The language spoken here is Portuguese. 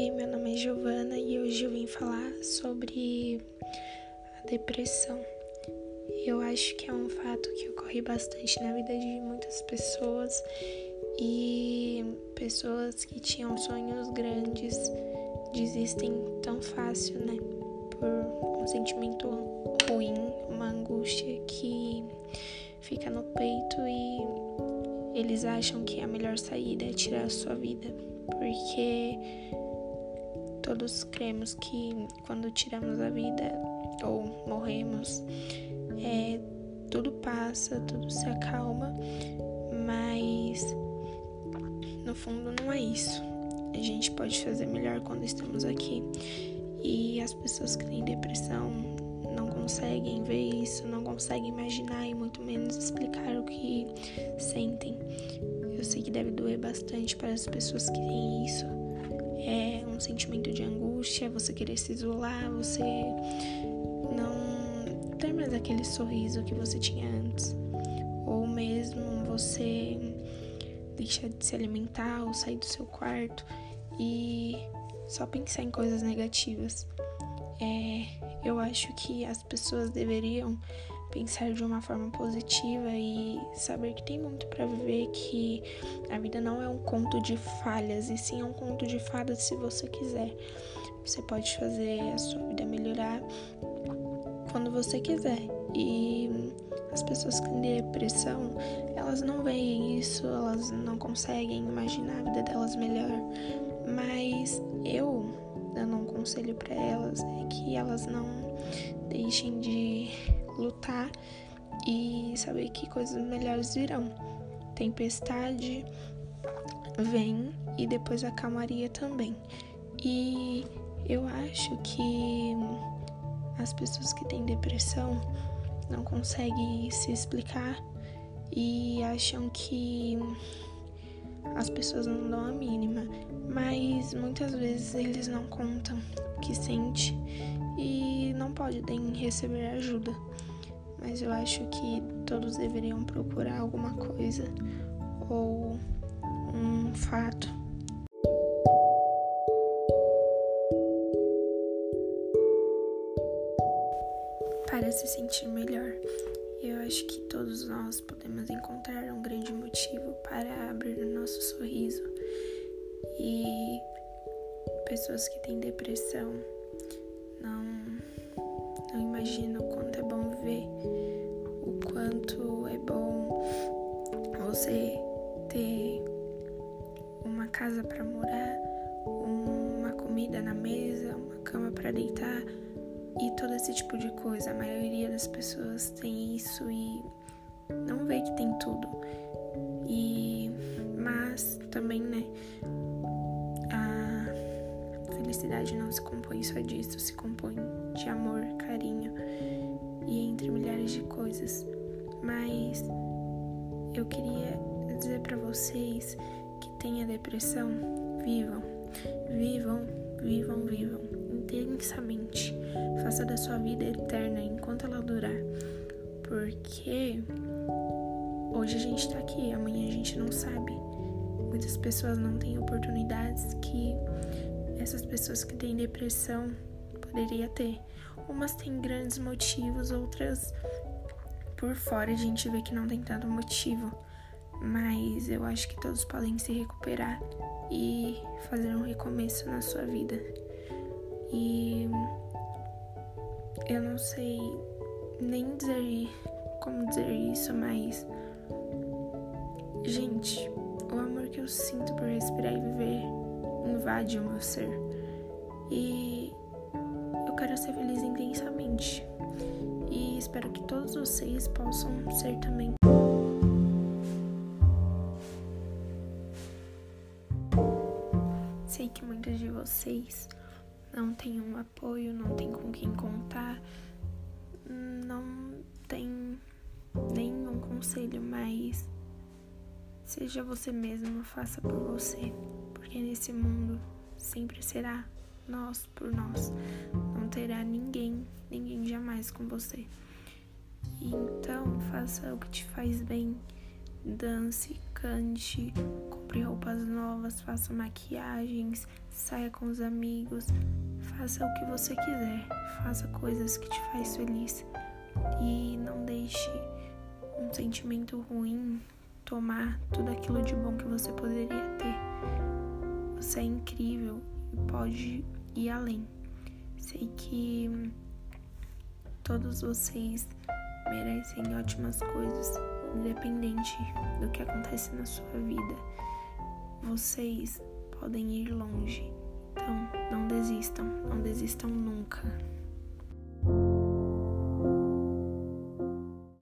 Oi, meu nome é Giovana e hoje eu vim falar sobre a depressão. Eu acho que é um fato que ocorre bastante na vida de muitas pessoas e pessoas que tinham sonhos grandes desistem tão fácil, né? Por um sentimento ruim, uma angústia que fica no peito e eles acham que a melhor saída é tirar a sua vida, porque todos cremos que quando tiramos a vida ou morremos, é, tudo passa, tudo se acalma, mas no fundo não é isso. A gente pode fazer melhor quando estamos aqui. E as pessoas que têm depressão não conseguem ver isso, não conseguem imaginar e muito menos explicar o que sentem. Eu sei que deve doer bastante para as pessoas que têm isso é um sentimento de angústia, você querer se isolar, você não ter mais aquele sorriso que você tinha antes, ou mesmo você deixar de se alimentar ou sair do seu quarto e só pensar em coisas negativas. É, eu acho que as pessoas deveriam pensar de uma forma positiva e saber que tem muito para viver, que a vida não é um conto de falhas, e sim é um conto de fadas se você quiser. Você pode fazer a sua vida melhorar quando você quiser. E as pessoas têm depressão, elas não veem isso, elas não conseguem imaginar a vida delas melhor. Mas eu dando um conselho para elas é que elas não deixem de lutar e saber que coisas melhores virão. Tempestade vem e depois a calmaria também. E eu acho que as pessoas que têm depressão não conseguem se explicar e acham que as pessoas não dão a mínima, muitas vezes eles não contam o que sente e não podem receber ajuda mas eu acho que todos deveriam procurar alguma coisa ou um fato. Para se sentir melhor. Eu acho que todos nós podemos encontrar um grande motivo para abrir o nosso sorriso. E pessoas que têm depressão não, não imaginam quanto é bom viver quanto é bom você ter uma casa para morar, uma comida na mesa, uma cama para deitar e todo esse tipo de coisa. A maioria das pessoas tem isso e não vê que tem tudo. E mas também, né, felicidade não se compõe só disso, se compõe de amor, carinho e entre milhares de coisas. Mas eu queria dizer para vocês que tenha depressão, vivam, vivam, vivam, vivam intensamente. Faça da sua vida eterna enquanto ela durar. Porque hoje a gente tá aqui, amanhã a gente não sabe. Muitas pessoas não têm oportunidades que essas pessoas que têm depressão poderia ter. Umas têm grandes motivos, outras por fora a gente vê que não tem tanto motivo, mas eu acho que todos podem se recuperar e fazer um recomeço na sua vida. E eu não sei nem dizer como dizer isso, mas gente, o amor que eu sinto por respirar e viver invade o meu ser. E eu quero ser feliz intensamente e espero que todos vocês possam ser também. Sei que muitos de vocês não têm um apoio, não têm com quem contar, não tem nenhum conselho, mas seja você mesmo, faça por você, porque nesse mundo sempre será nós por nós. Não terá ninguém, ninguém jamais com você. Então, faça o que te faz bem. dance, cante, compre roupas novas, faça maquiagens, saia com os amigos, faça o que você quiser, faça coisas que te faz feliz e não deixe um sentimento ruim tomar tudo aquilo de bom que você poderia ter. Você é incrível e pode ir além. Sei que todos vocês merecem ótimas coisas, independente do que acontece na sua vida. Vocês podem ir longe. Então, não desistam, não desistam nunca.